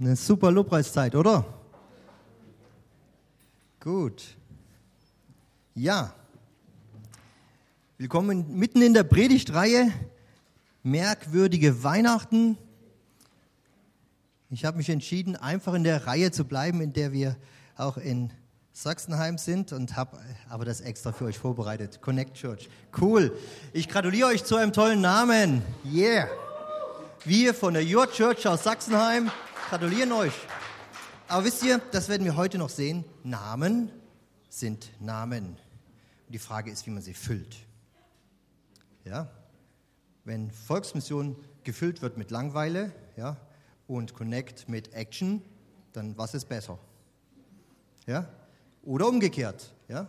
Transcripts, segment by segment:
Eine super Lobpreiszeit, oder? Gut. Ja. Willkommen mitten in der Predigtreihe Merkwürdige Weihnachten. Ich habe mich entschieden, einfach in der Reihe zu bleiben, in der wir auch in Sachsenheim sind und habe aber das extra für euch vorbereitet. Connect Church. Cool. Ich gratuliere euch zu einem tollen Namen. Yeah. Wir von der Your Church aus Sachsenheim gratulieren euch. Aber wisst ihr, das werden wir heute noch sehen. Namen sind Namen. Und die Frage ist, wie man sie füllt. Ja? Wenn Volksmission gefüllt wird mit Langweile ja, und Connect mit Action, dann was ist besser? Ja? Oder umgekehrt. Ja?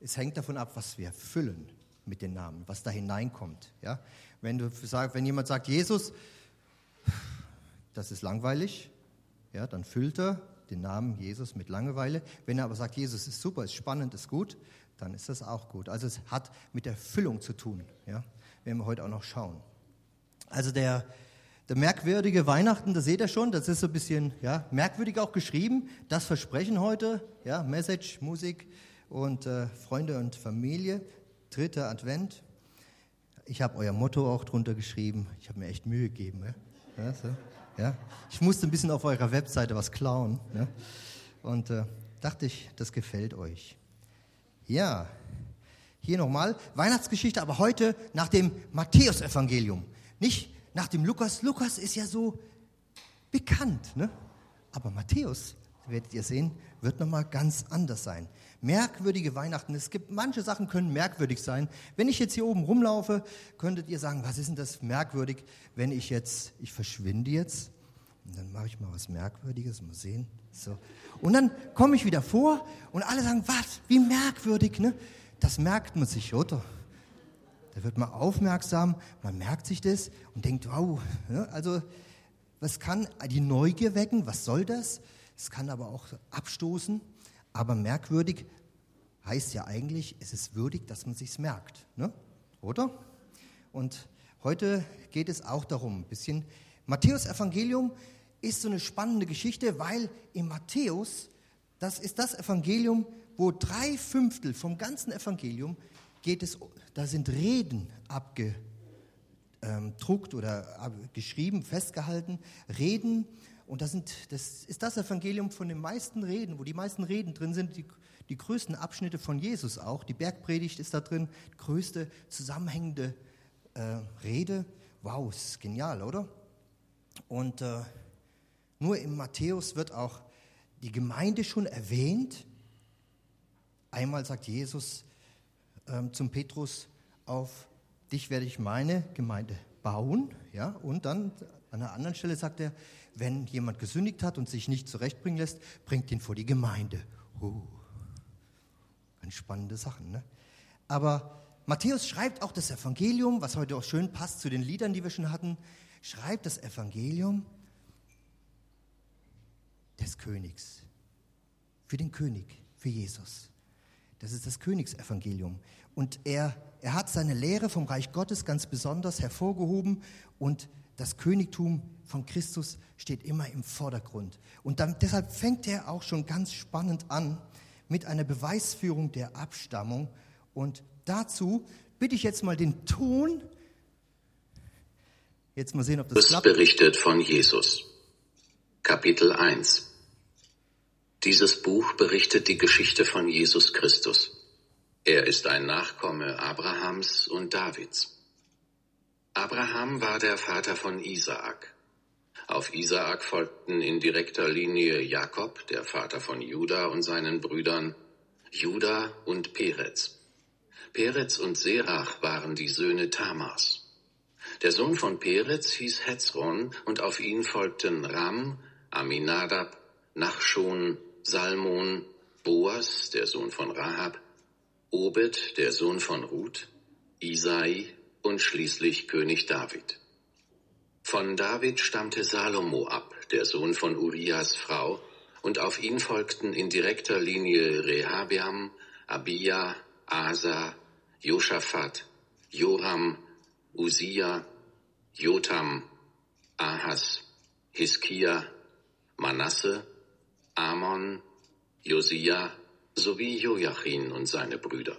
Es hängt davon ab, was wir füllen mit den Namen, was da hineinkommt. Ja? Wenn, du sag, wenn jemand sagt, Jesus, das ist langweilig, ja, dann füllt er den Namen Jesus mit Langeweile. Wenn er aber sagt, Jesus ist super, ist spannend, ist gut, dann ist das auch gut. Also es hat mit der Füllung zu tun, ja, werden wir heute auch noch schauen. Also der, der merkwürdige Weihnachten, das seht ihr schon, das ist so ein bisschen ja, merkwürdig auch geschrieben. Das Versprechen heute, ja, Message, Musik und äh, Freunde und Familie, dritter Advent. Ich habe euer Motto auch drunter geschrieben. Ich habe mir echt Mühe gegeben. Ja? Ja, so. Ja? Ich musste ein bisschen auf eurer Webseite was klauen. Ja? Und äh, dachte ich, das gefällt euch. Ja, hier nochmal Weihnachtsgeschichte, aber heute nach dem Matthäusevangelium. Nicht nach dem Lukas. Lukas ist ja so bekannt, ne? aber Matthäus, werdet ihr sehen, wird nochmal ganz anders sein. Merkwürdige Weihnachten. Es gibt manche Sachen können merkwürdig sein. Wenn ich jetzt hier oben rumlaufe, könntet ihr sagen, was ist denn das merkwürdig, wenn ich jetzt, ich verschwinde jetzt und dann mache ich mal was Merkwürdiges, mal sehen. So. Und dann komme ich wieder vor und alle sagen, was, wie merkwürdig, ne? Das merkt man sich, oder? Da wird man aufmerksam, man merkt sich das und denkt, wow, ne? also was kann die Neugier wecken, was soll das? Es kann aber auch abstoßen. Aber merkwürdig heißt ja eigentlich, es ist würdig, dass man sich's merkt, ne? oder? Und heute geht es auch darum, ein bisschen. Matthäus Evangelium ist so eine spannende Geschichte, weil in Matthäus, das ist das Evangelium, wo drei Fünftel vom ganzen Evangelium geht es, da sind Reden abgedruckt oder geschrieben, festgehalten, Reden und das, sind, das ist das Evangelium von den meisten Reden, wo die meisten Reden drin sind, die, die größten Abschnitte von Jesus auch. Die Bergpredigt ist da drin, größte zusammenhängende äh, Rede. Wow, ist genial, oder? Und äh, nur im Matthäus wird auch die Gemeinde schon erwähnt. Einmal sagt Jesus ähm, zum Petrus, auf dich werde ich meine Gemeinde bauen. Ja? Und dann an einer anderen Stelle sagt er, wenn jemand gesündigt hat und sich nicht zurechtbringen lässt, bringt ihn vor die Gemeinde. Uh, ganz spannende Sachen. Ne? Aber Matthäus schreibt auch das Evangelium, was heute auch schön passt zu den Liedern, die wir schon hatten, schreibt das Evangelium des Königs. Für den König, für Jesus. Das ist das Königsevangelium. Und er, er hat seine Lehre vom Reich Gottes ganz besonders hervorgehoben und das Königtum von Christus steht immer im Vordergrund. Und dann, deshalb fängt er auch schon ganz spannend an mit einer Beweisführung der Abstammung. Und dazu bitte ich jetzt mal den Ton. Jetzt mal sehen, ob das, das klappt. berichtet von Jesus. Kapitel 1. Dieses Buch berichtet die Geschichte von Jesus Christus. Er ist ein Nachkomme Abrahams und Davids. Abraham war der Vater von Isaak. Auf Isaak folgten in direkter Linie Jakob, der Vater von Juda und seinen Brüdern, Juda und Perez. Perez und Serach waren die Söhne Tamas. Der Sohn von Perez hieß Hezron und auf ihn folgten Ram, Aminadab, Nachschon, Salmon, Boas, der Sohn von Rahab, Obed, der Sohn von Ruth, Isai und schließlich König David. Von David stammte Salomo ab, der Sohn von Urias Frau, und auf ihn folgten in direkter Linie Rehabeam, Abia, Asa, Josaphat, Joram, Usia, Jotam, Ahas, Hiskia, Manasse, Amon, Josia sowie Joachim und seine Brüder.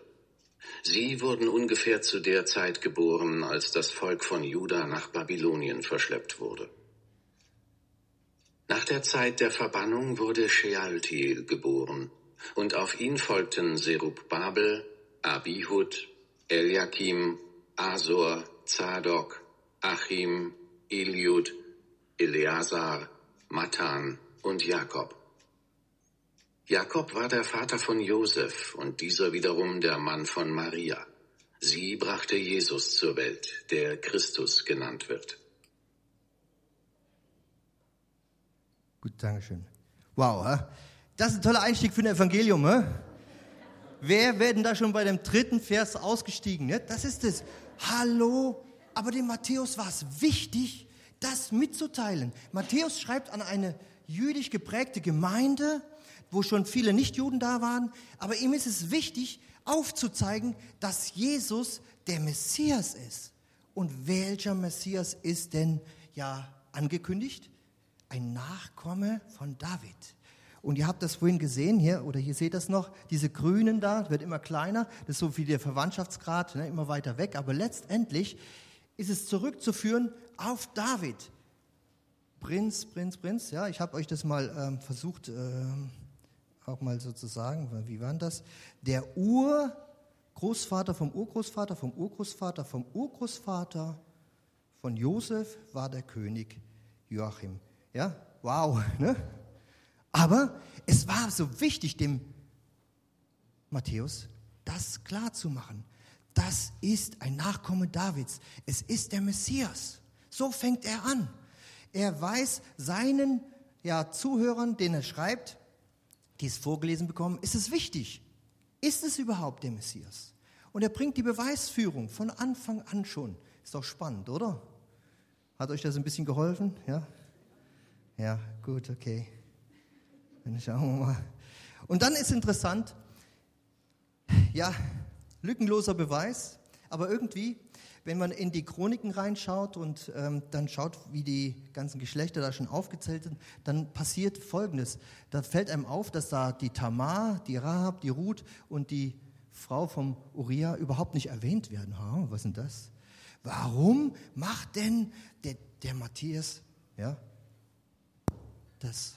Sie wurden ungefähr zu der Zeit geboren, als das Volk von Juda nach Babylonien verschleppt wurde. Nach der Zeit der Verbannung wurde Shealtiel geboren, und auf ihn folgten Serub-Babel, Abihud, Eliakim, Asor, Zadok, Achim, Eliud, Eleazar, Matan und Jakob. Jakob war der Vater von Josef und dieser wiederum der Mann von Maria. Sie brachte Jesus zur Welt, der Christus genannt wird. Gut, Dankeschön. Wow, das ist ein toller Einstieg für ein Evangelium. Hä? Wer werden da schon bei dem dritten Vers ausgestiegen? Ne? Das ist es. Hallo, aber dem Matthäus war es wichtig, das mitzuteilen. Matthäus schreibt an eine jüdisch geprägte Gemeinde, wo schon viele Nichtjuden da waren, aber ihm ist es wichtig, aufzuzeigen, dass Jesus der Messias ist. Und welcher Messias ist denn ja angekündigt? Ein Nachkomme von David. Und ihr habt das vorhin gesehen hier, oder hier seht das noch, diese Grünen da, wird immer kleiner, das ist so wie der Verwandtschaftsgrad, ne, immer weiter weg, aber letztendlich ist es zurückzuführen auf David. Prinz, Prinz, Prinz, ja, ich habe euch das mal ähm, versucht, ähm, auch mal sozusagen, wie war das? Der Urgroßvater vom Urgroßvater, vom Urgroßvater, vom Urgroßvater von Josef war der König Joachim. Ja, wow, ne? Aber es war so wichtig, dem Matthäus das klar zu machen. Das ist ein Nachkomme Davids. Es ist der Messias. So fängt er an. Er weiß seinen ja, Zuhörern, denen er schreibt, die es vorgelesen bekommen, ist es wichtig. Ist es überhaupt der Messias? Und er bringt die Beweisführung von Anfang an schon. Ist doch spannend, oder? Hat euch das ein bisschen geholfen? Ja? Ja, gut, okay. Dann schauen wir mal. Und dann ist interessant, ja, lückenloser Beweis, aber irgendwie, wenn man in die Chroniken reinschaut und ähm, dann schaut, wie die ganzen Geschlechter da schon aufgezählt sind, dann passiert Folgendes. Da fällt einem auf, dass da die Tamar, die Rahab, die Ruth und die Frau vom Uriah überhaupt nicht erwähnt werden. Ha, was ist denn das? Warum macht denn der, der Matthias ja, das?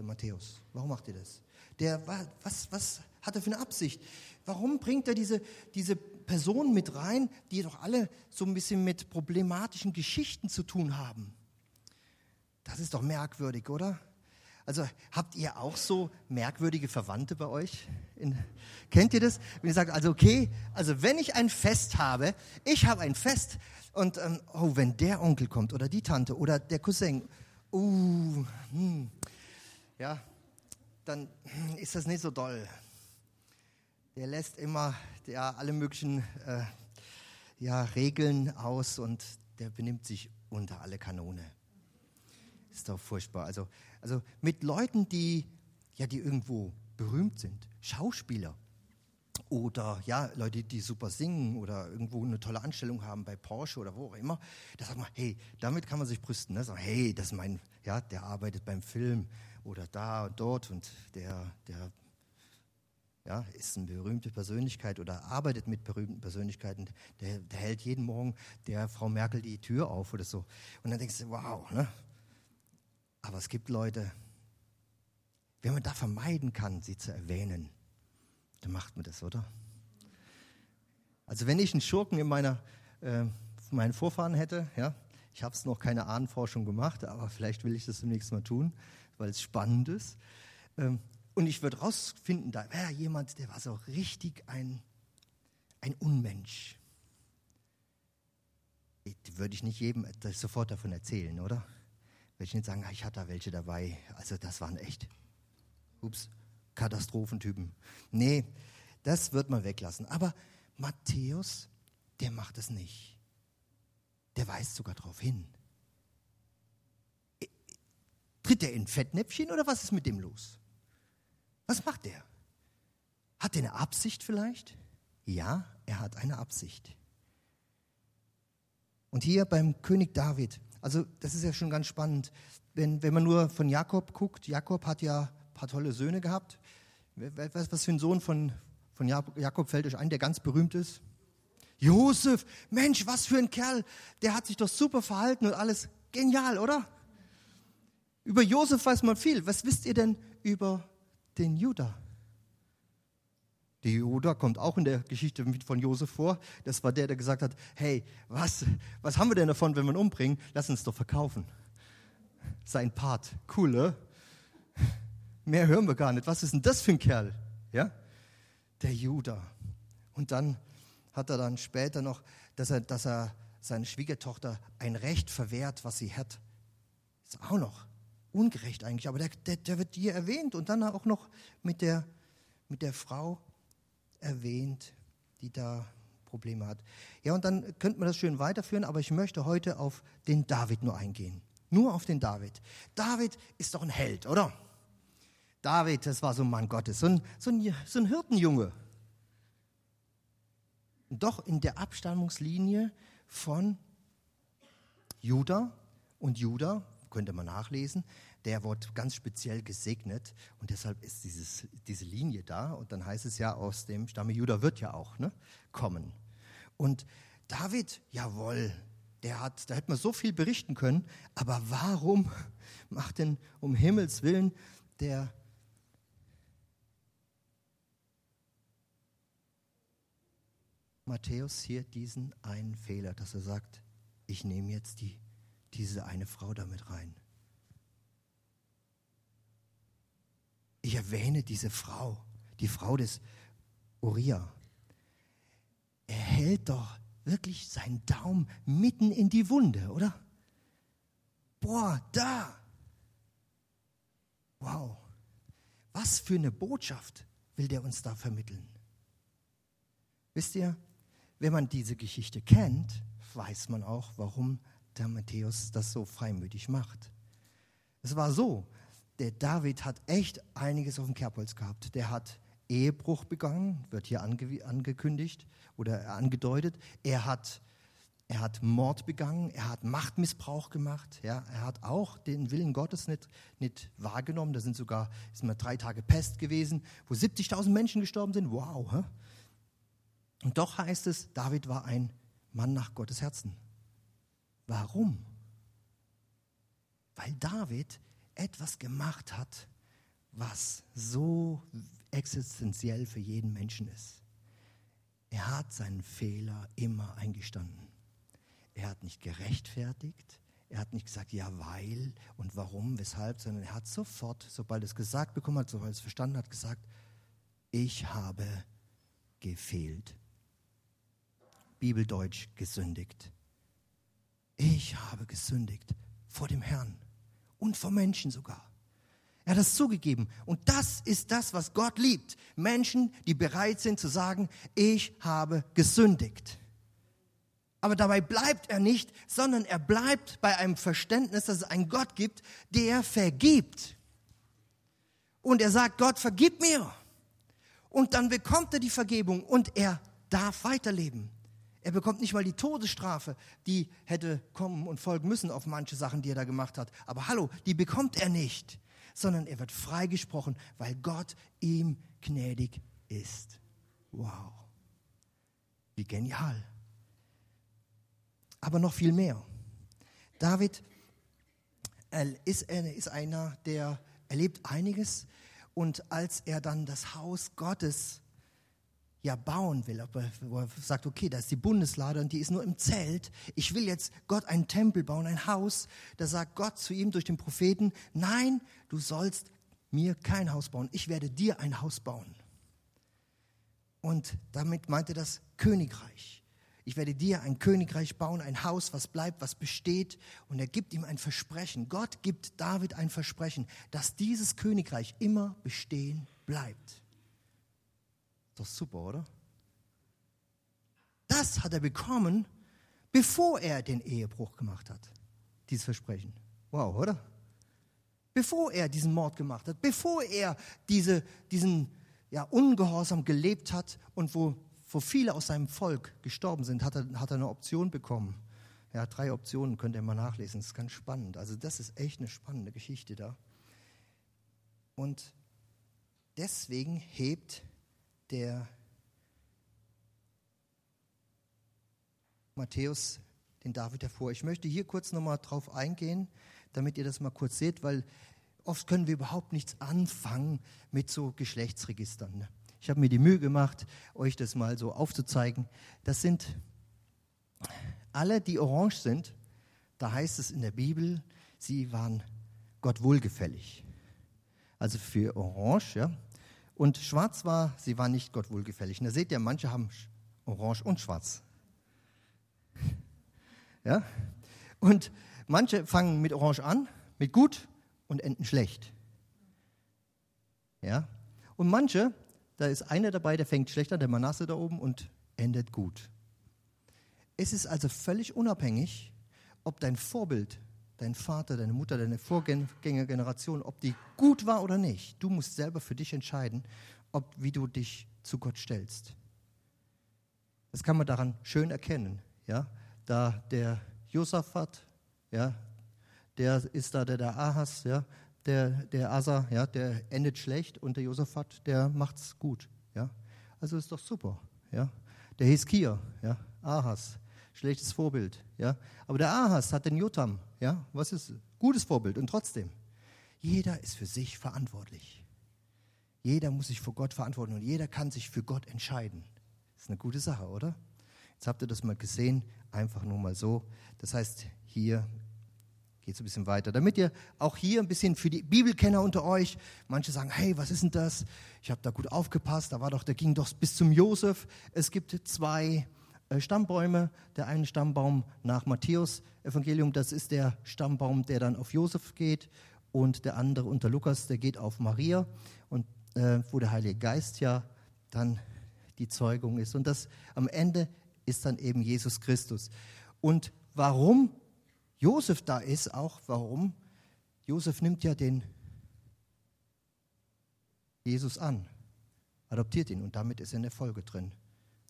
der Matthäus. Warum macht er das? Der, was, was hat er für eine Absicht? Warum bringt er diese, diese Personen mit rein, die doch alle so ein bisschen mit problematischen Geschichten zu tun haben? Das ist doch merkwürdig, oder? Also habt ihr auch so merkwürdige Verwandte bei euch? In, kennt ihr das? Wenn ihr sagt, also okay, also wenn ich ein Fest habe, ich habe ein Fest und ähm, oh, wenn der Onkel kommt oder die Tante oder der Cousin, uh, hm, ja, dann ist das nicht so doll. Der lässt immer ja, alle möglichen äh, ja, Regeln aus und der benimmt sich unter alle Kanone. Ist doch furchtbar. Also, also mit Leuten, die, ja, die irgendwo berühmt sind, Schauspieler oder ja, Leute, die super singen oder irgendwo eine tolle Anstellung haben bei Porsche oder wo auch immer, da sagt man, hey, damit kann man sich brüsten. Ne? Hey, das ist mein, ja, der arbeitet beim Film oder da und dort und der, der ja, ist eine berühmte Persönlichkeit oder arbeitet mit berühmten Persönlichkeiten, der, der, hält jeden Morgen der Frau Merkel die Tür auf oder so. Und dann denkst du, wow, ne? Aber es gibt Leute, wenn man da vermeiden kann, sie zu erwähnen, dann macht man das, oder? Also wenn ich einen Schurken in meiner, äh, meinen Vorfahren hätte, ja, ich habe es noch keine Ahnenforschung gemacht, aber vielleicht will ich das demnächst mal tun weil es spannend ist. Ähm, und ich würde rausfinden, da wäre jemand, der war so richtig ein, ein Unmensch. Würde ich nicht jedem sofort davon erzählen, oder? Würde ich nicht sagen, ah, ich hatte da welche dabei. Also das waren echt, ups, Katastrophentypen. Nee, das wird man weglassen. Aber Matthäus, der macht es nicht. Der weist sogar darauf hin. Tritt er in Fettnäpfchen oder was ist mit dem los? Was macht er? Hat er eine Absicht vielleicht? Ja, er hat eine Absicht. Und hier beim König David, Also das ist ja schon ganz spannend. Wenn, wenn man nur von Jakob guckt, Jakob hat ja ein paar tolle Söhne gehabt. Was, was für ein Sohn von, von Jakob fällt euch ein, der ganz berühmt ist? Josef, Mensch, was für ein Kerl. Der hat sich doch super verhalten und alles. Genial, oder? Über Josef weiß man viel. Was wisst ihr denn über den Judah? Der Judah kommt auch in der Geschichte von Josef vor. Das war der, der gesagt hat, hey, was, was haben wir denn davon, wenn wir ihn umbringen? Lass uns doch verkaufen. Sein Part. Cool, ne? Mehr hören wir gar nicht. Was ist denn das für ein Kerl? Ja? Der Judah. Und dann hat er dann später noch, dass er, dass er seine Schwiegertochter ein Recht verwehrt, was sie hat. Ist auch noch ungerecht eigentlich, aber der, der, der wird hier erwähnt und dann auch noch mit der, mit der Frau erwähnt, die da Probleme hat. Ja, und dann könnte man das schön weiterführen, aber ich möchte heute auf den David nur eingehen. Nur auf den David. David ist doch ein Held, oder? David, das war so ein Mann Gottes, so ein, so ein, so ein Hirtenjunge. Doch in der Abstammungslinie von Juda und Juda könnte man nachlesen, der wird ganz speziell gesegnet und deshalb ist dieses, diese Linie da und dann heißt es ja, aus dem Stamme Juda wird ja auch ne, kommen. Und David, jawohl, der hat, da hätte man so viel berichten können, aber warum macht denn um Himmels Willen der Matthäus hier diesen einen Fehler, dass er sagt, ich nehme jetzt die diese eine Frau damit rein. Ich erwähne diese Frau, die Frau des Uriah. Er hält doch wirklich seinen Daumen mitten in die Wunde, oder? Boah, da! Wow, was für eine Botschaft will der uns da vermitteln? Wisst ihr, wenn man diese Geschichte kennt, weiß man auch, warum der Matthäus das so freimütig macht. Es war so, der David hat echt einiges auf dem Kerbholz gehabt. Der hat Ehebruch begangen, wird hier ange angekündigt oder angedeutet. Er hat, er hat Mord begangen, er hat Machtmissbrauch gemacht. Ja, er hat auch den Willen Gottes nicht, nicht wahrgenommen. Da sind sogar ist mal drei Tage Pest gewesen, wo 70.000 Menschen gestorben sind. Wow. Hä? Und doch heißt es, David war ein Mann nach Gottes Herzen. Warum? Weil David etwas gemacht hat, was so existenziell für jeden Menschen ist. Er hat seinen Fehler immer eingestanden. Er hat nicht gerechtfertigt, er hat nicht gesagt, ja, weil und warum, weshalb, sondern er hat sofort, sobald er es gesagt bekommen hat, sobald er es verstanden hat, gesagt, ich habe gefehlt. Bibeldeutsch gesündigt. Ich habe gesündigt vor dem Herrn und vor Menschen sogar. Er hat das zugegeben. Und das ist das, was Gott liebt. Menschen, die bereit sind zu sagen, ich habe gesündigt. Aber dabei bleibt er nicht, sondern er bleibt bei einem Verständnis, dass es einen Gott gibt, der vergibt. Und er sagt, Gott, vergib mir. Und dann bekommt er die Vergebung und er darf weiterleben. Er bekommt nicht mal die Todesstrafe, die hätte kommen und folgen müssen auf manche Sachen, die er da gemacht hat. Aber hallo, die bekommt er nicht, sondern er wird freigesprochen, weil Gott ihm gnädig ist. Wow. Wie genial. Aber noch viel mehr. David ist, einer, der erlebt einiges und als er dann das Haus Gottes ja bauen will, aber wo er sagt, okay, da ist die Bundeslade und die ist nur im Zelt. Ich will jetzt Gott einen Tempel bauen, ein Haus. Da sagt Gott zu ihm durch den Propheten, nein, du sollst mir kein Haus bauen. Ich werde dir ein Haus bauen. Und damit meinte das Königreich. Ich werde dir ein Königreich bauen, ein Haus, was bleibt, was besteht. Und er gibt ihm ein Versprechen. Gott gibt David ein Versprechen, dass dieses Königreich immer bestehen bleibt doch super, oder? Das hat er bekommen, bevor er den Ehebruch gemacht hat. Dieses Versprechen. Wow, oder? Bevor er diesen Mord gemacht hat, bevor er diese, diesen ja, Ungehorsam gelebt hat und wo, wo viele aus seinem Volk gestorben sind, hat er, hat er eine Option bekommen. Ja, drei Optionen könnt ihr mal nachlesen. Das ist ganz spannend. Also das ist echt eine spannende Geschichte da. Und deswegen hebt der Matthäus den David hervor. Ich möchte hier kurz nochmal drauf eingehen, damit ihr das mal kurz seht, weil oft können wir überhaupt nichts anfangen mit so Geschlechtsregistern. Ne? Ich habe mir die Mühe gemacht, euch das mal so aufzuzeigen. Das sind alle, die orange sind. Da heißt es in der Bibel, sie waren Gott wohlgefällig. Also für orange, ja. Und schwarz war, sie waren nicht Gott wohlgefällig. Und da seht ihr, manche haben orange und schwarz. Ja? Und manche fangen mit Orange an, mit gut und enden schlecht. Ja? Und manche, da ist einer dabei, der fängt schlecht an, der Manasse da oben und endet gut. Es ist also völlig unabhängig, ob dein Vorbild, dein Vater, deine Mutter, deine Vorgängergeneration, ob die gut war oder nicht. Du musst selber für dich entscheiden, ob, wie du dich zu Gott stellst. Das kann man daran schön erkennen. Ja? da der Josaphat, ja, der ist da der, der Ahas, ja, der, der Asa, ja, der endet schlecht und der Josaphat, der macht's gut, ja. Also ist doch super, ja. Der Hiskia, ja, Ahas, schlechtes Vorbild, ja. Aber der Ahas hat den Jotam, ja, was ist gutes Vorbild und trotzdem, jeder ist für sich verantwortlich. Jeder muss sich vor Gott verantworten und jeder kann sich für Gott entscheiden. Das ist eine gute Sache, oder? Jetzt habt ihr das mal gesehen, einfach nur mal so. Das heißt, hier geht es ein bisschen weiter. Damit ihr auch hier ein bisschen für die Bibelkenner unter euch, manche sagen, hey, was ist denn das? Ich habe da gut aufgepasst, da war doch, der ging doch bis zum Josef. Es gibt zwei Stammbäume. Der eine Stammbaum nach Matthäus Evangelium, das ist der Stammbaum, der dann auf Josef geht. Und der andere unter Lukas, der geht auf Maria. Und äh, wo der Heilige Geist ja dann die Zeugung ist. Und das am Ende ist dann eben Jesus Christus. Und warum Josef da ist, auch warum, Josef nimmt ja den Jesus an, adoptiert ihn und damit ist er in der Folge drin.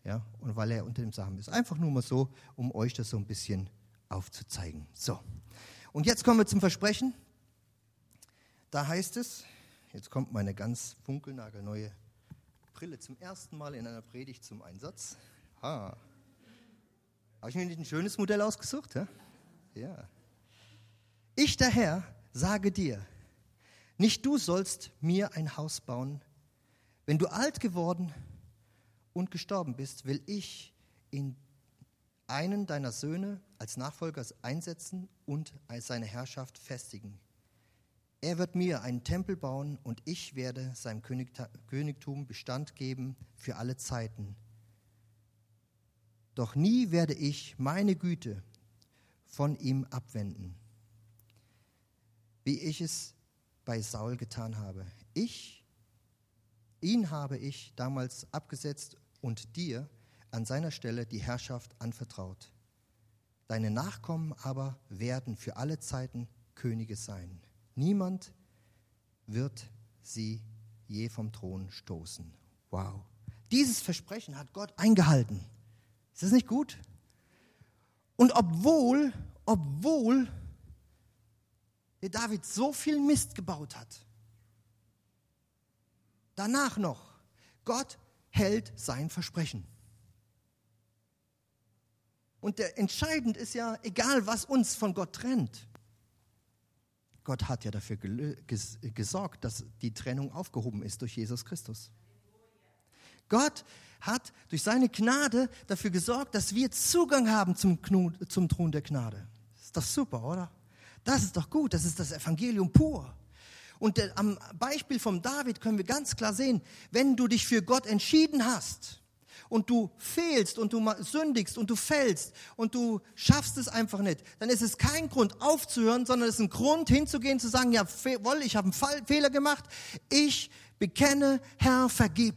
Ja, und weil er unter dem Samen ist. Einfach nur mal so, um euch das so ein bisschen aufzuzeigen. So. Und jetzt kommen wir zum Versprechen. Da heißt es, jetzt kommt meine ganz funkelnagelneue Brille zum ersten Mal in einer Predigt zum Einsatz. Ha. Habe ich mir nicht ein schönes Modell ausgesucht? Ja? ja. Ich daher sage dir, nicht du sollst mir ein Haus bauen. Wenn du alt geworden und gestorben bist, will ich in einen deiner Söhne als Nachfolger einsetzen und seine Herrschaft festigen. Er wird mir einen Tempel bauen und ich werde seinem Königtum Bestand geben für alle Zeiten. Doch nie werde ich meine Güte von ihm abwenden, wie ich es bei Saul getan habe. Ich, ihn habe ich damals abgesetzt und dir an seiner Stelle die Herrschaft anvertraut. Deine Nachkommen aber werden für alle Zeiten Könige sein. Niemand wird sie je vom Thron stoßen. Wow. Dieses Versprechen hat Gott eingehalten. Ist das nicht gut? Und obwohl, obwohl der David so viel Mist gebaut hat, danach noch, Gott hält sein Versprechen. Und der entscheidend ist ja, egal was uns von Gott trennt, Gott hat ja dafür gesorgt, dass die Trennung aufgehoben ist durch Jesus Christus. Gott hat durch seine Gnade dafür gesorgt, dass wir Zugang haben zum, zum Thron der Gnade. Ist doch super, oder? Das ist doch gut, das ist das Evangelium pur. Und der, am Beispiel von David können wir ganz klar sehen, wenn du dich für Gott entschieden hast und du fehlst und du sündigst und du fällst und du schaffst es einfach nicht, dann ist es kein Grund aufzuhören, sondern es ist ein Grund hinzugehen, zu sagen, ja, woll, ich habe einen Fehler gemacht, ich bekenne, Herr, vergib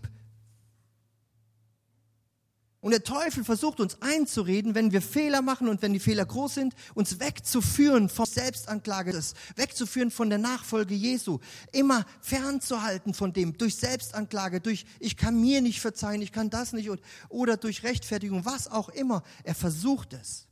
und der Teufel versucht uns einzureden, wenn wir Fehler machen und wenn die Fehler groß sind, uns wegzuführen von Selbstanklage, wegzuführen von der Nachfolge Jesu, immer fernzuhalten von dem, durch Selbstanklage, durch ich kann mir nicht verzeihen, ich kann das nicht oder durch Rechtfertigung, was auch immer. Er versucht es.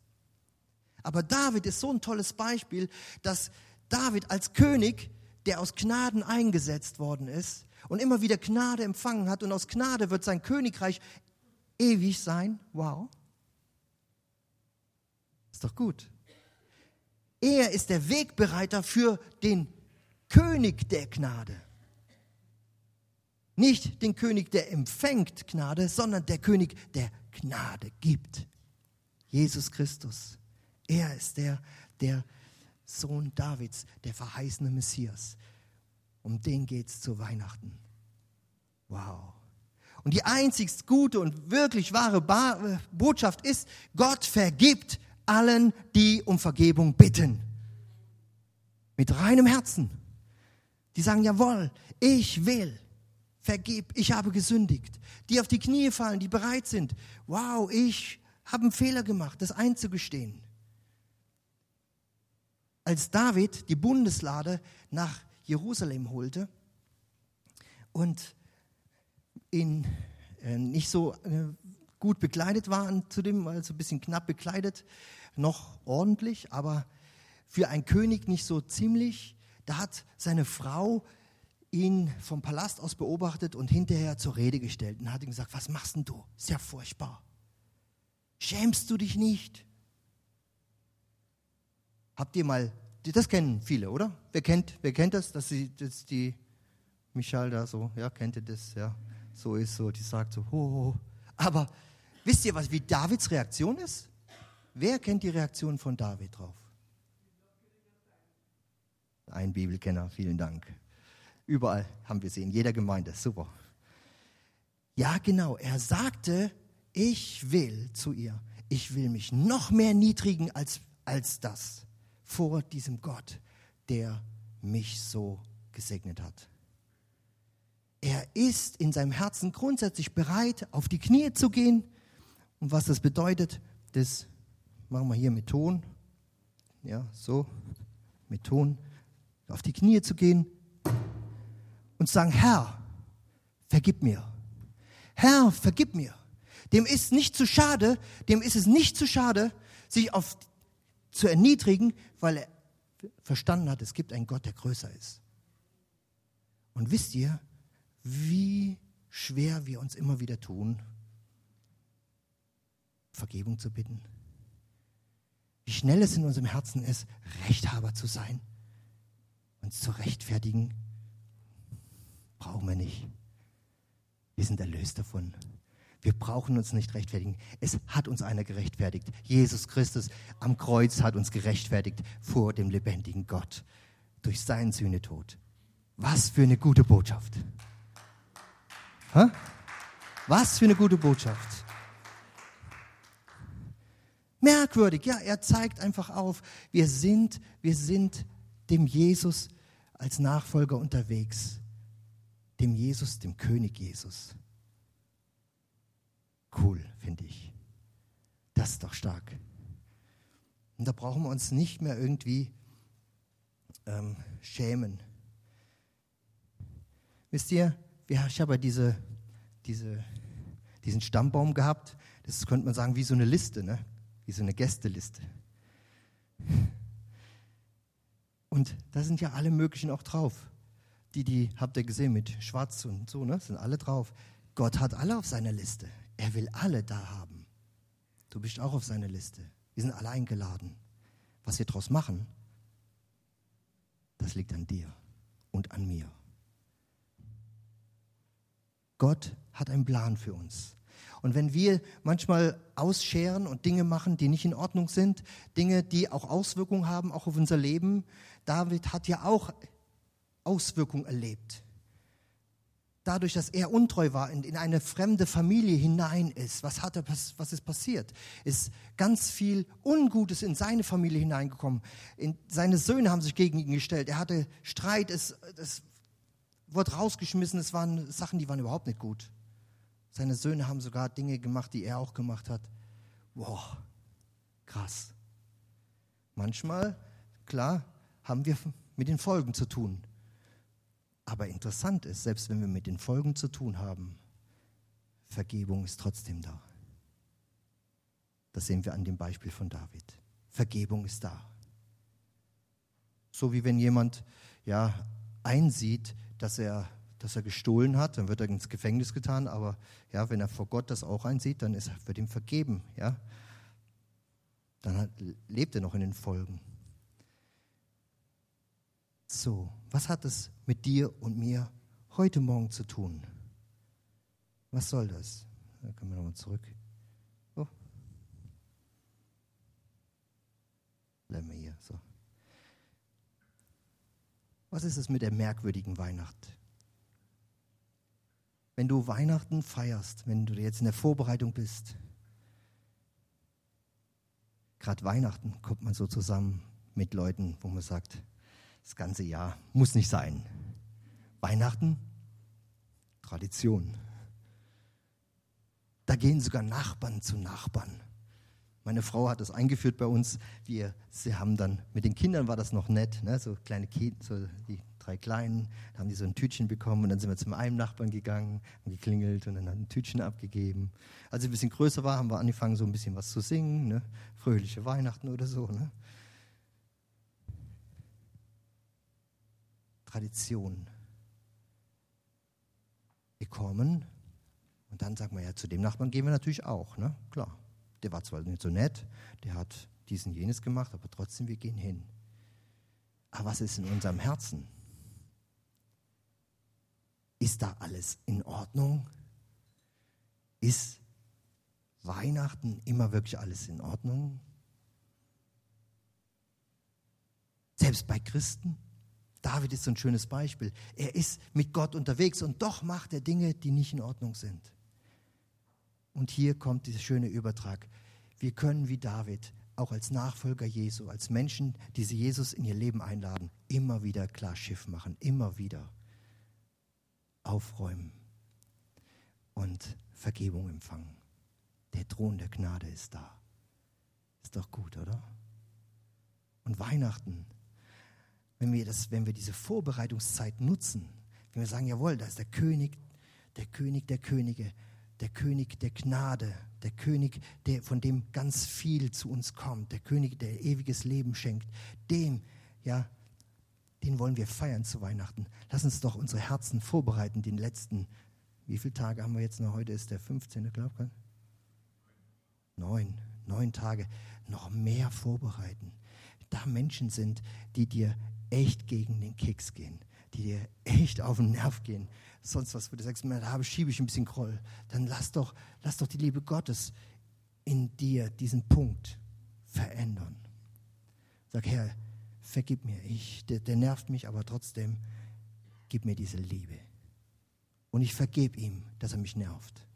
Aber David ist so ein tolles Beispiel, dass David als König, der aus Gnaden eingesetzt worden ist und immer wieder Gnade empfangen hat und aus Gnade wird sein Königreich ewig sein. Wow. Ist doch gut. Er ist der Wegbereiter für den König der Gnade. Nicht den König, der empfängt Gnade, sondern der König, der Gnade gibt. Jesus Christus. Er ist der, der Sohn Davids, der verheißene Messias. Um den geht es zu Weihnachten. Wow. Und die einzigst gute und wirklich wahre äh, Botschaft ist, Gott vergibt allen, die um Vergebung bitten. Mit reinem Herzen. Die sagen, jawohl, ich will, vergib, ich habe gesündigt. Die auf die Knie fallen, die bereit sind. Wow, ich habe einen Fehler gemacht, das einzugestehen. Als David die Bundeslade nach Jerusalem holte und in, äh, nicht so äh, gut bekleidet waren, zudem also ein bisschen knapp bekleidet, noch ordentlich, aber für einen König nicht so ziemlich. Da hat seine Frau ihn vom Palast aus beobachtet und hinterher zur Rede gestellt und hat ihm gesagt, was machst denn du? Ja furchtbar. Schämst du dich nicht? Habt ihr mal, das kennen viele, oder? Wer kennt, wer kennt das, dass, sie, dass die Michal da so, ja, kennt ihr das, ja, so ist so, die sagt so, ho, ho. Aber wisst ihr, was, wie Davids Reaktion ist? Wer kennt die Reaktion von David drauf? Ein Bibelkenner, vielen Dank. Überall haben wir sie, in jeder Gemeinde, super. Ja, genau, er sagte, ich will zu ihr, ich will mich noch mehr niedrigen als, als das vor diesem Gott, der mich so gesegnet hat. Er ist in seinem Herzen grundsätzlich bereit, auf die Knie zu gehen. Und was das bedeutet, das machen wir hier mit Ton. Ja, so, mit Ton. Auf die Knie zu gehen und zu sagen, Herr, vergib mir. Herr, vergib mir. Dem ist nicht zu schade, dem ist es nicht zu schade, sich auf, zu erniedrigen, weil er verstanden hat, es gibt einen Gott, der größer ist. Und wisst ihr, wie schwer wir uns immer wieder tun, Vergebung zu bitten. Wie schnell es in unserem Herzen ist, Rechthaber zu sein, uns zu rechtfertigen. Brauchen wir nicht. Wir sind erlöst davon. Wir brauchen uns nicht rechtfertigen. Es hat uns einer gerechtfertigt. Jesus Christus am Kreuz hat uns gerechtfertigt vor dem lebendigen Gott durch seinen Sühnetod. Was für eine gute Botschaft. Was für eine gute Botschaft. Merkwürdig, ja, er zeigt einfach auf, wir sind, wir sind dem Jesus als Nachfolger unterwegs. Dem Jesus, dem König Jesus. Cool, finde ich. Das ist doch stark. Und da brauchen wir uns nicht mehr irgendwie ähm, schämen. Wisst ihr, ich habe diese, diese, diesen Stammbaum gehabt. Das könnte man sagen wie so eine Liste, ne? wie so eine Gästeliste. Und da sind ja alle möglichen auch drauf. Die, die habt ihr gesehen mit Schwarz und so, ne? Sind alle drauf. Gott hat alle auf seiner Liste. Er will alle da haben. Du bist auch auf seiner Liste. Wir sind alle eingeladen. Was wir daraus machen, das liegt an dir und an mir. Gott hat einen Plan für uns. Und wenn wir manchmal ausscheren und Dinge machen, die nicht in Ordnung sind, Dinge, die auch Auswirkungen haben, auch auf unser Leben, David hat ja auch Auswirkungen erlebt. Dadurch, dass er untreu war, in, in eine fremde Familie hinein ist, was, hat er, was ist passiert? Ist ganz viel Ungutes in seine Familie hineingekommen. In, seine Söhne haben sich gegen ihn gestellt. Er hatte Streit, es, es wurde rausgeschmissen, es waren Sachen, die waren überhaupt nicht gut. Seine Söhne haben sogar Dinge gemacht, die er auch gemacht hat. Wow, krass. Manchmal, klar, haben wir mit den Folgen zu tun. Aber interessant ist, selbst wenn wir mit den Folgen zu tun haben, Vergebung ist trotzdem da. Das sehen wir an dem Beispiel von David. Vergebung ist da. So wie wenn jemand ja einsieht, dass er, dass er gestohlen hat, dann wird er ins Gefängnis getan, aber ja, wenn er vor Gott das auch einsieht, dann ist, wird ihm vergeben, ja. Dann hat, lebt er noch in den Folgen. So, was hat es mit dir und mir heute Morgen zu tun? Was soll das? Da können wir nochmal zurück. Oh. Bleiben wir hier. So. Was ist es mit der merkwürdigen Weihnacht? Wenn du Weihnachten feierst, wenn du jetzt in der Vorbereitung bist, gerade Weihnachten kommt man so zusammen mit Leuten, wo man sagt, das ganze Jahr muss nicht sein. Weihnachten, Tradition. Da gehen sogar Nachbarn zu Nachbarn. Meine Frau hat das eingeführt bei uns. Wir, sie haben dann, mit den Kindern war das noch nett, ne? so kleine Kinder, so die drei Kleinen, da haben die so ein Tütchen bekommen und dann sind wir zum einen Nachbarn gegangen, haben geklingelt und dann hat ein Tütchen abgegeben. Als sie ein bisschen größer war, haben wir angefangen, so ein bisschen was zu singen, ne? fröhliche Weihnachten oder so. Ne? Tradition. Wir kommen und dann sagen wir ja, zu dem Nachbarn gehen wir natürlich auch, ne? Klar. Der war zwar nicht so nett, der hat diesen jenes gemacht, aber trotzdem, wir gehen hin. Aber was ist in unserem Herzen? Ist da alles in Ordnung? Ist Weihnachten immer wirklich alles in Ordnung? Selbst bei Christen? David ist so ein schönes Beispiel. Er ist mit Gott unterwegs und doch macht er Dinge, die nicht in Ordnung sind. Und hier kommt dieser schöne Übertrag. Wir können wie David, auch als Nachfolger Jesu, als Menschen, die sie Jesus in ihr Leben einladen, immer wieder klar Schiff machen, immer wieder aufräumen und Vergebung empfangen. Der Thron der Gnade ist da. Ist doch gut, oder? Und Weihnachten, wenn wir, das, wenn wir diese Vorbereitungszeit nutzen, wenn wir sagen, jawohl, da ist der König, der König der Könige, der König der Gnade, der König, der, von dem ganz viel zu uns kommt, der König, der ewiges Leben schenkt, dem, ja, den wollen wir feiern zu Weihnachten. Lass uns doch unsere Herzen vorbereiten, den letzten, wie viele Tage haben wir jetzt noch? Heute ist der 15. glaube ich. Neun, neun Tage, noch mehr vorbereiten. Da Menschen sind, die dir echt gegen den Keks gehen, die dir echt auf den Nerv gehen, sonst was, wo du sagst, da habe, schiebe ich ein bisschen Groll, dann lass doch, lass doch die Liebe Gottes in dir diesen Punkt verändern. Sag, Herr, vergib mir, ich, der, der nervt mich, aber trotzdem gib mir diese Liebe. Und ich vergebe ihm, dass er mich nervt.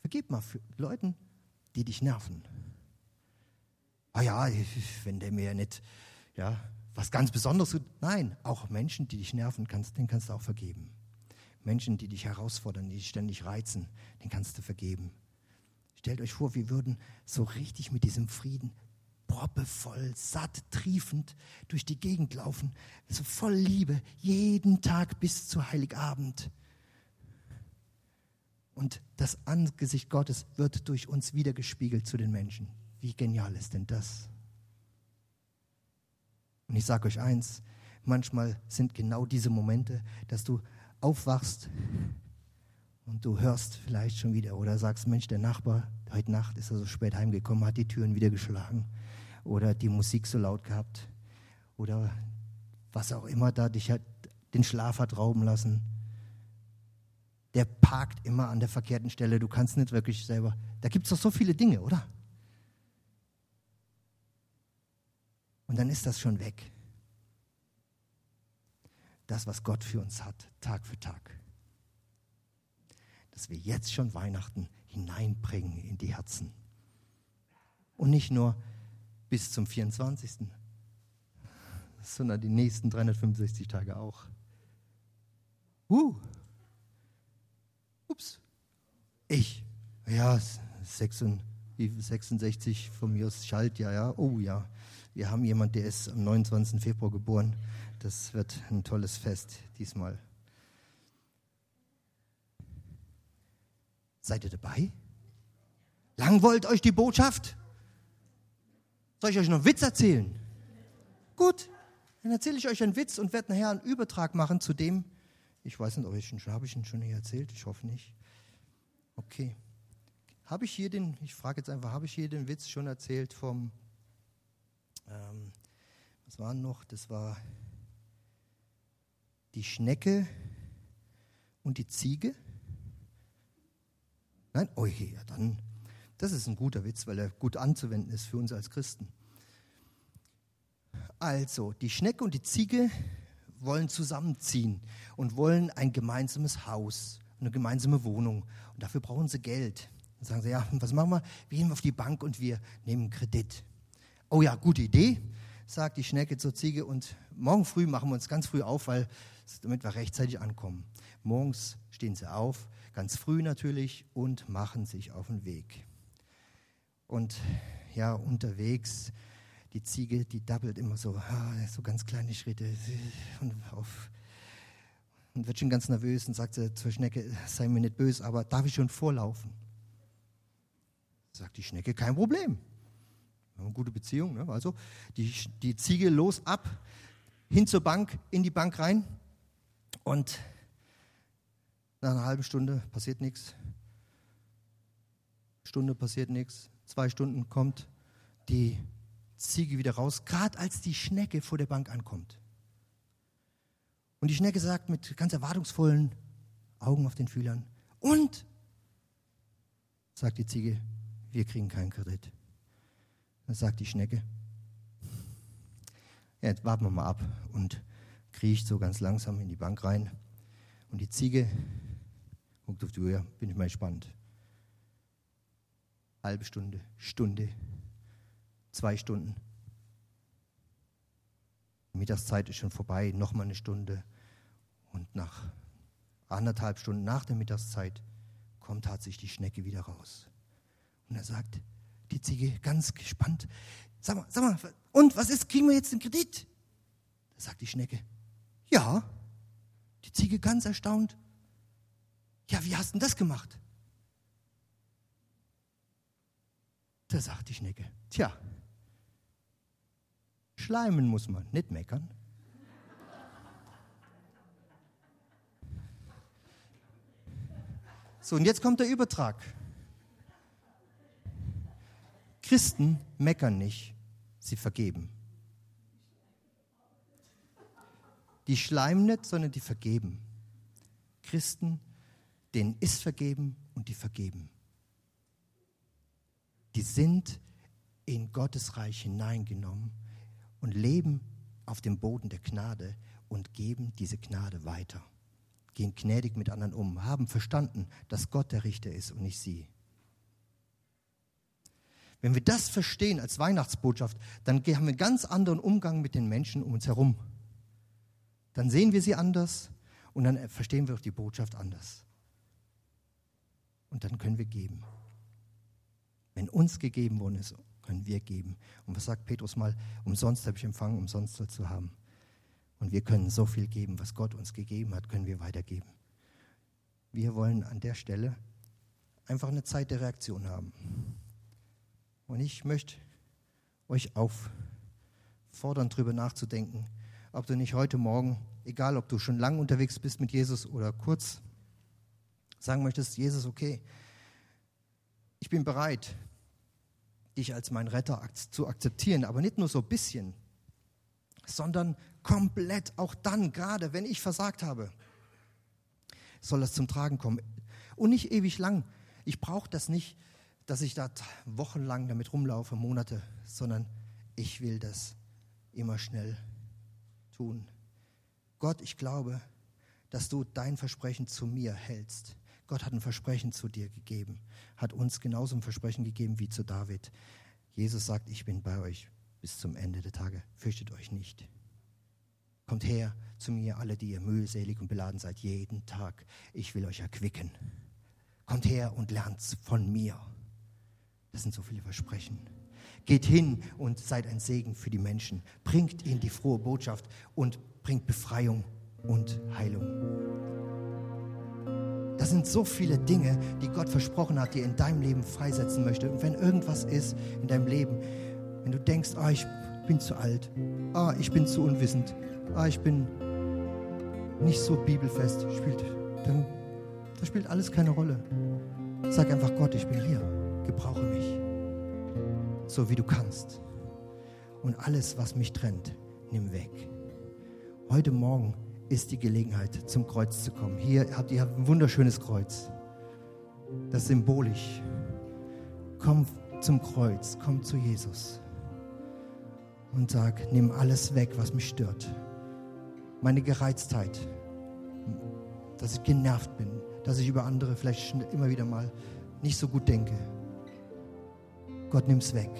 Vergib mal für Leuten, die dich nerven. Ah ja, wenn der mir nicht, ja, was ganz Besonderes tut. Nein, auch Menschen, die dich nerven, kannst, denen kannst du auch vergeben. Menschen, die dich herausfordern, die dich ständig reizen, den kannst du vergeben. Stellt euch vor, wir würden so richtig mit diesem Frieden proppevoll, satt, triefend durch die Gegend laufen, so voll Liebe, jeden Tag bis zu Heiligabend. Und das Angesicht Gottes wird durch uns wiedergespiegelt zu den Menschen. Wie genial ist denn das? Und ich sage euch eins, manchmal sind genau diese Momente, dass du aufwachst und du hörst vielleicht schon wieder oder sagst, Mensch, der Nachbar, heute Nacht ist er so spät heimgekommen, hat die Türen wieder geschlagen oder die Musik so laut gehabt oder was auch immer da dich hat, den Schlaf hat rauben lassen. Der parkt immer an der verkehrten Stelle, du kannst nicht wirklich selber. Da gibt es doch so viele Dinge, oder? Und dann ist das schon weg. Das, was Gott für uns hat, Tag für Tag. Dass wir jetzt schon Weihnachten hineinbringen in die Herzen. Und nicht nur bis zum 24., sondern die nächsten 365 Tage auch. Uh. Ups. Ich. Ja, 66 von mir aus Schalt, ja, ja. Oh ja. Wir haben jemanden, der ist am 29. Februar geboren. Das wird ein tolles Fest diesmal. Seid ihr dabei? Langwollt euch die Botschaft? Soll ich euch noch einen Witz erzählen? Gut, dann erzähle ich euch einen Witz und werde nachher einen Übertrag machen zu dem. Ich weiß nicht, ob ich ihn schon, habe ich ihn schon hier erzählt? Ich hoffe nicht. Okay. Habe ich hier den, ich frage jetzt einfach, habe ich hier den Witz schon erzählt vom, ähm, was war noch? Das war die Schnecke und die Ziege. Nein? Oh je, ja, dann, das ist ein guter Witz, weil er gut anzuwenden ist für uns als Christen. Also, die Schnecke und die Ziege wollen zusammenziehen und wollen ein gemeinsames Haus, eine gemeinsame Wohnung. Und dafür brauchen sie Geld. Dann sagen sie, ja, was machen wir? Wir gehen auf die Bank und wir nehmen Kredit. Oh ja, gute Idee, sagt die Schnecke zur Ziege. Und morgen früh machen wir uns ganz früh auf, weil, damit wir rechtzeitig ankommen. Morgens stehen sie auf, ganz früh natürlich, und machen sich auf den Weg. Und ja, unterwegs, die Ziege, die dabbelt immer so, so ganz kleine Schritte und, auf, und wird schon ganz nervös und sagt zur Schnecke, sei mir nicht böse, aber darf ich schon vorlaufen? Sagt die Schnecke, kein Problem. Eine gute Beziehung. Ne? Also die, die Ziege los ab, hin zur Bank, in die Bank rein und nach einer halben Stunde passiert nichts. Stunde passiert nichts. Zwei Stunden kommt die Ziege wieder raus, gerade als die Schnecke vor der Bank ankommt. Und die Schnecke sagt mit ganz erwartungsvollen Augen auf den Fühlern, und, sagt die Ziege, wir kriegen keinen Kredit. Dann sagt die Schnecke, ja, jetzt warten wir mal ab und kriecht so ganz langsam in die Bank rein. Und die Ziege guckt auf die Uhr, bin ich mal gespannt. Halbe Stunde, Stunde, zwei Stunden. Die Mittagszeit ist schon vorbei, nochmal eine Stunde. Und nach anderthalb Stunden nach der Mittagszeit kommt tatsächlich die Schnecke wieder raus. Und er sagt, die Ziege ganz gespannt, sag mal, sag mal, und was ist, kriegen wir jetzt den Kredit? Da sagt die Schnecke, ja. Die Ziege ganz erstaunt, ja, wie hast du das gemacht? Da sagt die Schnecke, tja, schleimen muss man, nicht meckern. So, und jetzt kommt der Übertrag. Christen meckern nicht, sie vergeben. Die schleimen nicht, sondern die vergeben. Christen, denen ist vergeben und die vergeben. Die sind in Gottes Reich hineingenommen und leben auf dem Boden der Gnade und geben diese Gnade weiter. Gehen gnädig mit anderen um, haben verstanden, dass Gott der Richter ist und nicht sie. Wenn wir das verstehen als Weihnachtsbotschaft, dann haben wir einen ganz anderen Umgang mit den Menschen um uns herum. Dann sehen wir sie anders und dann verstehen wir auch die Botschaft anders. Und dann können wir geben. Wenn uns gegeben worden ist, können wir geben. Und was sagt Petrus mal? Umsonst habe ich empfangen, umsonst soll zu haben. Und wir können so viel geben, was Gott uns gegeben hat, können wir weitergeben. Wir wollen an der Stelle einfach eine Zeit der Reaktion haben. Und ich möchte euch auffordern, darüber nachzudenken, ob du nicht heute Morgen, egal ob du schon lange unterwegs bist mit Jesus oder kurz, sagen möchtest, Jesus, okay, ich bin bereit, dich als mein Retter zu akzeptieren, aber nicht nur so ein bisschen, sondern komplett, auch dann, gerade wenn ich versagt habe, soll das zum Tragen kommen. Und nicht ewig lang. Ich brauche das nicht dass ich da wochenlang damit rumlaufe, Monate, sondern ich will das immer schnell tun. Gott, ich glaube, dass du dein Versprechen zu mir hältst. Gott hat ein Versprechen zu dir gegeben, hat uns genauso ein Versprechen gegeben wie zu David. Jesus sagt, ich bin bei euch bis zum Ende der Tage. Fürchtet euch nicht. Kommt her zu mir, alle, die ihr mühselig und beladen seid, jeden Tag. Ich will euch erquicken. Kommt her und lernt von mir. Das sind so viele Versprechen. Geht hin und seid ein Segen für die Menschen. Bringt ihnen die frohe Botschaft und bringt Befreiung und Heilung. Das sind so viele Dinge, die Gott versprochen hat, die er in deinem Leben freisetzen möchte. Und wenn irgendwas ist in deinem Leben, Wenn du denkst, ah, ich bin zu alt, ah, ich bin zu unwissend, ah, ich bin nicht so bibelfest, spielt, dann das spielt alles keine Rolle. Sag einfach, Gott, ich bin hier, gebrauche mich, so wie du kannst. Und alles, was mich trennt, nimm weg. Heute Morgen ist die Gelegenheit, zum Kreuz zu kommen. Hier habt ihr ein wunderschönes Kreuz. Das ist symbolisch. Komm zum Kreuz, komm zu Jesus und sag, nimm alles weg, was mich stört. Meine Gereiztheit, dass ich genervt bin, dass ich über andere vielleicht immer wieder mal nicht so gut denke. Gott nimm es weg.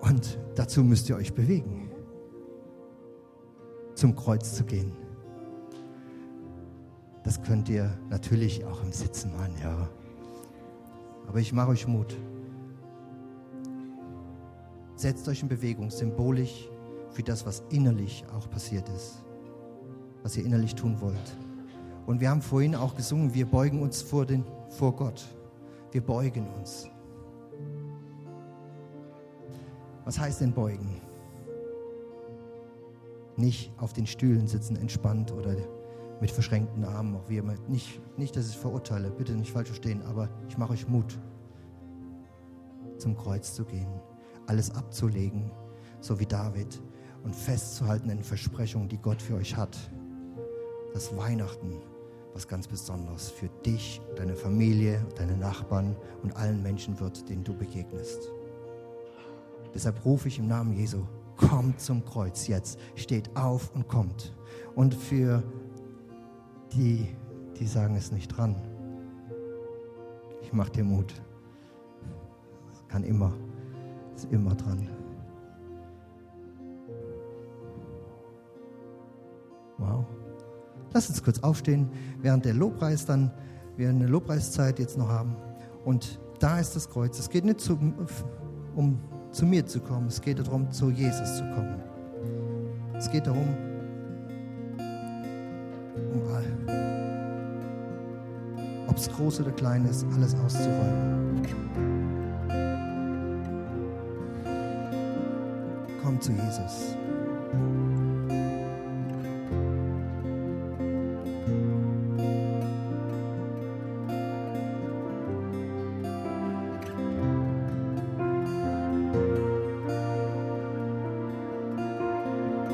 Und dazu müsst ihr euch bewegen, zum Kreuz zu gehen. Das könnt ihr natürlich auch im Sitzen machen, ja. Aber ich mache euch Mut. Setzt euch in Bewegung, symbolisch für das, was innerlich auch passiert ist, was ihr innerlich tun wollt. Und wir haben vorhin auch gesungen, wir beugen uns vor, den, vor Gott. Wir beugen uns. Was heißt denn beugen? Nicht auf den Stühlen sitzen, entspannt oder mit verschränkten Armen, auch wie immer. Nicht, nicht, dass ich verurteile, bitte nicht falsch verstehen, aber ich mache euch Mut, zum Kreuz zu gehen, alles abzulegen, so wie David, und festzuhalten in Versprechungen, die Gott für euch hat. Dass Weihnachten was ganz Besonderes für dich, deine Familie, deine Nachbarn und allen Menschen wird, denen du begegnest. Deshalb rufe ich im Namen Jesu, kommt zum Kreuz jetzt, steht auf und kommt. Und für die, die sagen es nicht dran, ich mache dir Mut. Kann immer, ist immer dran. Wow. Lass uns kurz aufstehen, während der Lobpreis dann, wir eine Lobpreiszeit jetzt noch haben. Und da ist das Kreuz. Es geht nicht zu, um zu mir zu kommen, es geht darum, zu Jesus zu kommen. Es geht darum, um ob es groß oder klein ist, alles auszuräumen. Komm zu Jesus.